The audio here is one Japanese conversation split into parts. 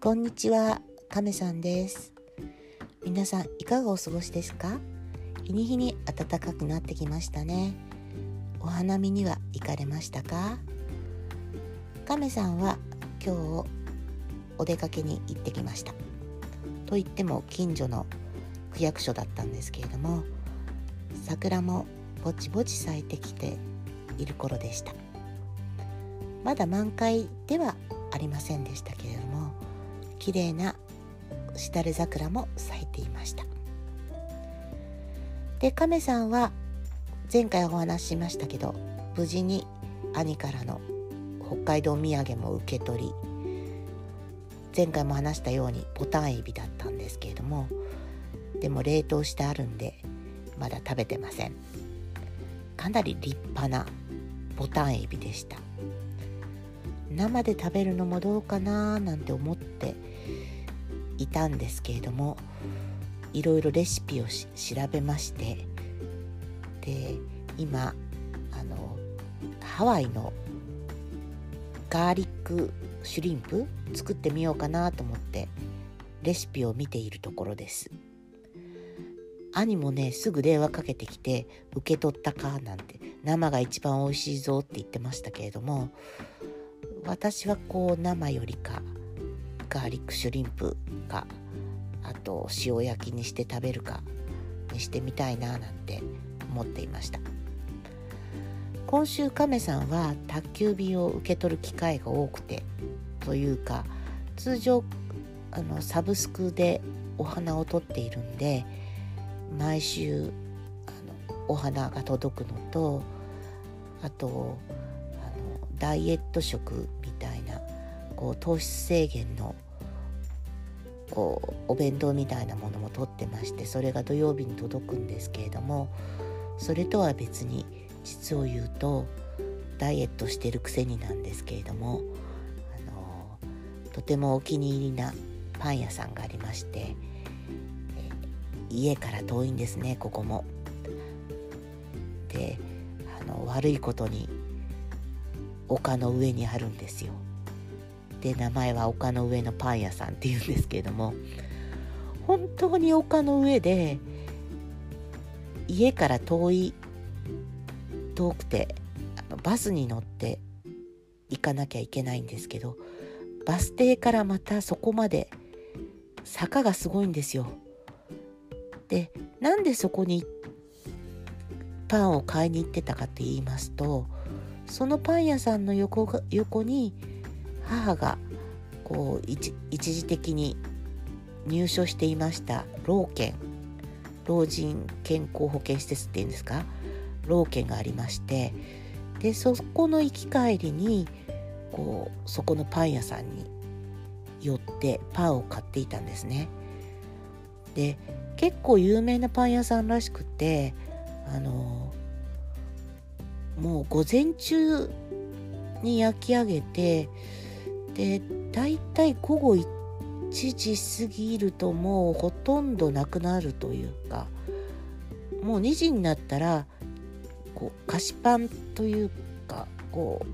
こんにちは、亀さんです。皆さんいかがお過ごしですか？日に日に暖かくなってきましたね。お花見には行かれましたか？亀さんは今日お出かけに行ってきました。と言っても近所の区役所だったんですけれども、桜もぼちぼち咲いてきている頃でした。まだ満開ではありませんでしたけれども綺麗なしだれ桜も咲いていました。で亀さんは前回お話ししましたけど無事に兄からの北海道土産も受け取り前回も話したようにボタンエビだったんですけれどもでも冷凍してあるんでまだ食べてません。かなり立派なボタンエビでした。生で食べるのもどうかななんて思っていたんですけれどもいろいろレシピを調べましてで今あのハワイのガーリックシュリンプ作ってみようかなと思ってレシピを見ているところです。兄もねすぐ電話かけてきて受け取ったかなんて生が一番美味しいぞって言ってましたけれども私はこう生よりかガーリックシュリンプかあと塩焼きにして食べるかにしてみたいななんて思っていました。今週亀さんは宅急便を受け取る機会が多くてというか通常あのサブスクでお花を取っているんで毎週あのお花が届くのとあとあのダイエット食こう糖質制限のこうお弁当みたいなものも取ってましてそれが土曜日に届くんですけれどもそれとは別に実を言うとダイエットしてるくせになんですけれどもあのとてもお気に入りなパン屋さんがありまして家から遠いんですねここも。であの悪いことに丘の上にあるんですよ。で名前は丘の上のパン屋さんっていうんですけれども本当に丘の上で家から遠い遠くてあのバスに乗って行かなきゃいけないんですけどバス停からまたそこまで坂がすごいんですよ。でなんでそこにパンを買いに行ってたかって言いますとそのパン屋さんの横が横に母がこう一時的に入所していました老健老人健康保険施設っていうんですか？老健がありまして。でそこの行き帰りにこうそこのパン屋さんに寄ってパンを買っていたんですね。で結構有名なパン屋さんらしくてあのもう午前中に焼き上げてでだいたい午後1時過ぎるともうほとんどなくなるというかもう2時になったらこう菓子パンというかこう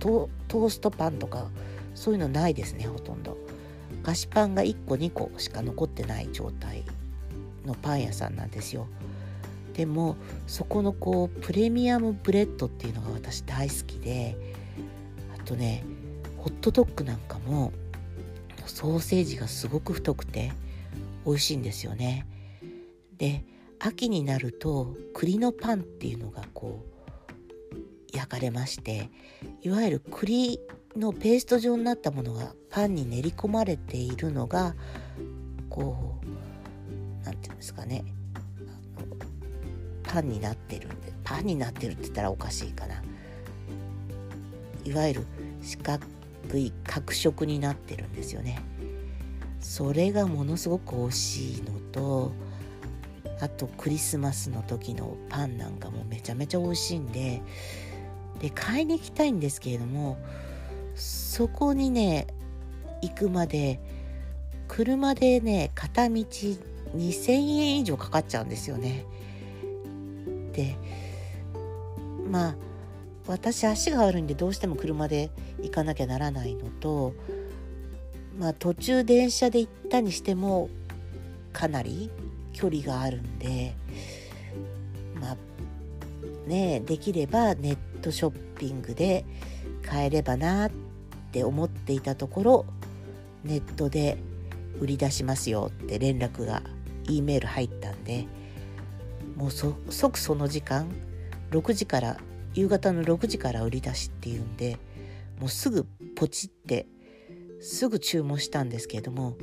トーストパンとかそういうのないですねほとんど菓子パンが1個2個しか残ってない状態のパン屋さんなんですよ。でもそこのこうプレミアムブレッドっていうのが私大好きであとねホットドッグなんかもソーセージがすごく太くて美味しいんですよね。で秋になると栗のパンっていうのがこう焼かれましていわゆる栗のペースト状になったものがパンに練り込まれているのがこう何て言うんですかねパンになってるんでパンになってるって言ったらおかしいかないわゆる四角い角色になってるんですよねそれがものすごく美味しいのとあとクリスマスの時のパンなんかもめちゃめちゃ美味しいんでで買いに行きたいんですけれどもそこにね行くまで車でね片道2,000円以上かかっちゃうんですよね。でまあ私足が悪いんでどうしても車で行かなきゃならないのとまあ途中電車で行ったにしてもかなり距離があるんでまあねできればネットショッピングで買えればなって思っていたところネットで売り出しますよって連絡が E メール入ったんでもう即その時間6時から夕方の6時から売り出しっていうんでもうすぐポチってすぐ注文したんですけれども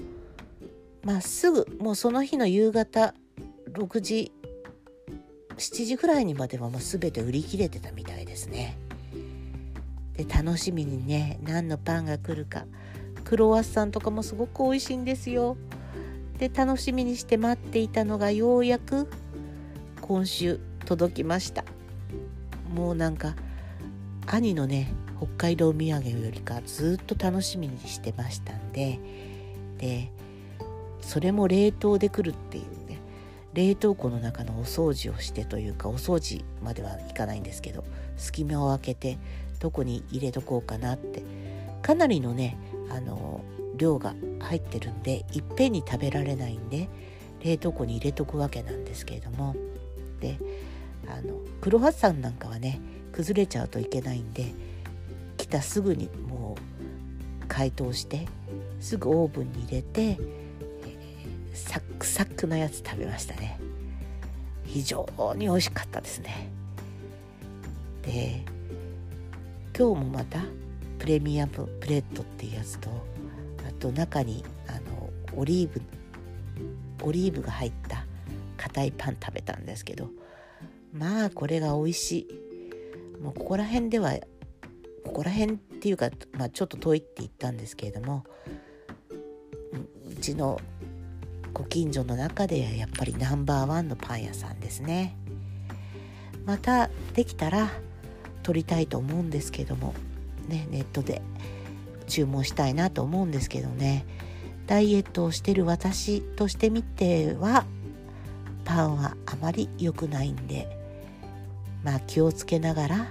まあすぐもうその日の夕方6時7時ぐらいにまではもう全て売り切れてたみたいですね。で楽しみにね何のパンが来るかクロワッサンとかもすごく美味しいんですよ。で楽しみにして待っていたのがようやく今週届きましたもうなんか兄のね北海道土産よりかずっと楽しみにしてましたんででそれも冷凍で来るっていうね冷凍庫の中のお掃除をしてというかお掃除まではいかないんですけど隙間を空けてどこに入れとこうかなってかなりのねあの量が入ってるんでいっぺんに食べられないんで冷凍庫に入れとくわけなんですけれどもであのクロワッサンなんかはね崩れちゃうといけないんで来たすぐにもう解凍してすぐオーブンに入れて、サックサックなやつ食べましたね。非常に美味しかったですね。で今日もまたプレミアムプレートっていうやつとあと中にあのオリーブオリーブが入った硬いパン食べたんですけどまあこれが美味しい。もうここら辺ではここら辺っていうか、まあ、ちょっと遠いって言ったんですけれどもうちのご近所の中でやっぱりナンバーワンのパン屋さんですね。またできたら撮りたいと思うんですけどもねネットで注文したいなと思うんですけどね。ダイエットをしてる私としてみてはパンはあまり良くないんでまあ気をつけながら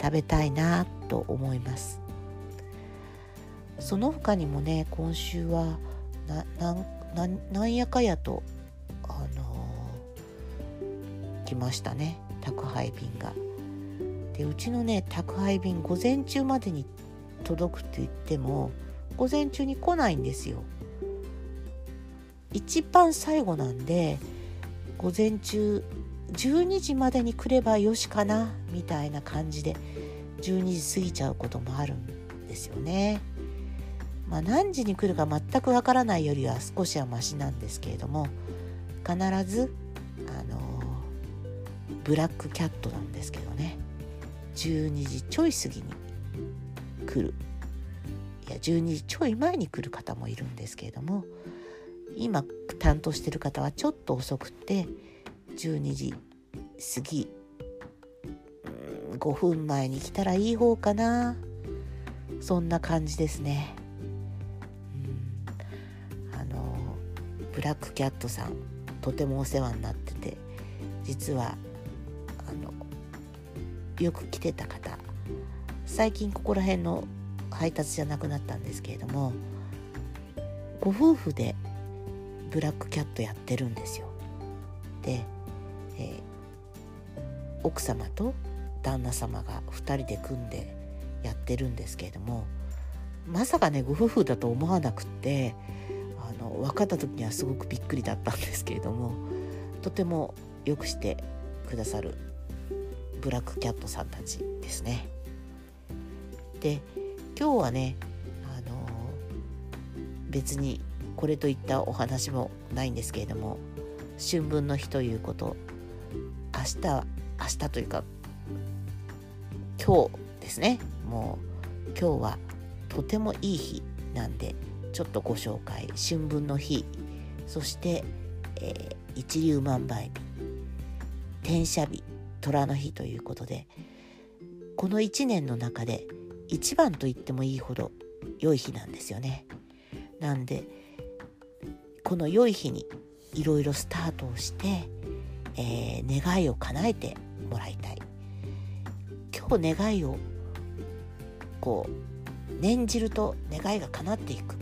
食べたいなと思いますその他にもね今週はなんやかやとあのー、来ましたね宅配便が。でうちのね宅配便午前中までに届くって言っても午前中に来ないんですよ。一番最後なんで午前中12時までに来ればよしかなみたいな感じで12時過ぎちゃうこともあるんですよね。まあ、何時に来るか全くわからないよりは少しはマシなんですけれども必ずあのブラックキャットなんですけどね12時ちょい過ぎに来るいや12時ちょい前に来る方もいるんですけれども今担当してる方はちょっと遅くって12時過ぎ5分前に来たらいい方かなそんな感じですね。うんあのブラックキャットさんとてもお世話になってて実はあのよく来てた方最近ここら辺の配達じゃなくなったんですけれどもご夫婦でブラックキャットやってるんですよ。で、えー、奥様と旦那様が2人で組んでやってるんですけれどもまさかねご夫婦だと思わなくってあの分かった時にはすごくびっくりだったんですけれどもとてもよくしてくださるブラックキャットさんたちですね。で今日はねあの別にこれといったお話もないんですけれども春分の日ということ明日明日というか今日ですねもう今日はとてもいい日なんでちょっとご紹介春分の日そして、えー、一粒万倍日天赦日虎の日ということでこの1年の中で一番と言ってもいいほど良い日なんですよね。なんでこの良い日にいろいろスタートをして、えー、願いを叶えてもらいたい。今日願いをこう念じると願いが叶っていく。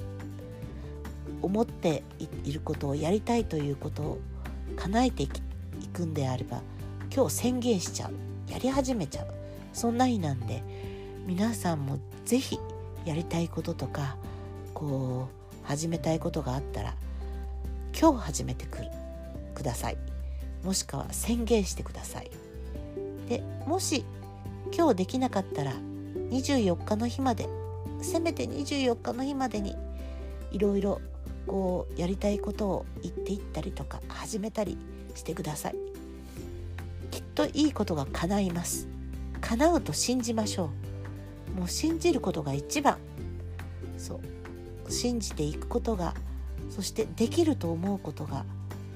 思っていることをやりたいということを叶えていくんであれば今日宣言しちゃう。やり始めちゃう。そんな日なんで皆さんも是非やりたいこととかこう始めたいことがあったら今日始めてくる。ください。もしくは宣言してください。でもし今日できなかったら24日の日までせめて24日の日までにいろいろこうやりたいことを言っていったりとか始めたりしてください。きっといいことが叶います。叶うと信じましょう。もう信じることが一番。そう。信じていくことがそしてできると思うことが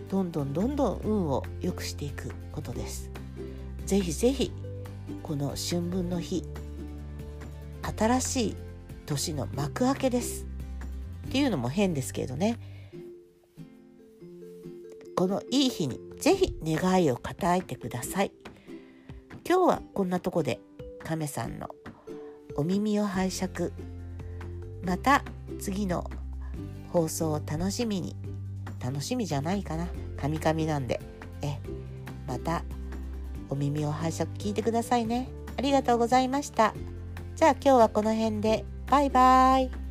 どんどんどんどん運を良くしていくことです。ぜひぜひこの春分の日新しい年の幕開けです。っていうのも変ですけどね。このいい日にぜひ願いを叶えてください。今日はこんなとこで亀さんのお耳を拝借。また次の放送を楽しみに。楽しみじゃないかな。カミカミなんで。えまたお耳を拝借聞いてくださいね。ありがとうございました。じゃあ今日はこの辺で。バイバイ。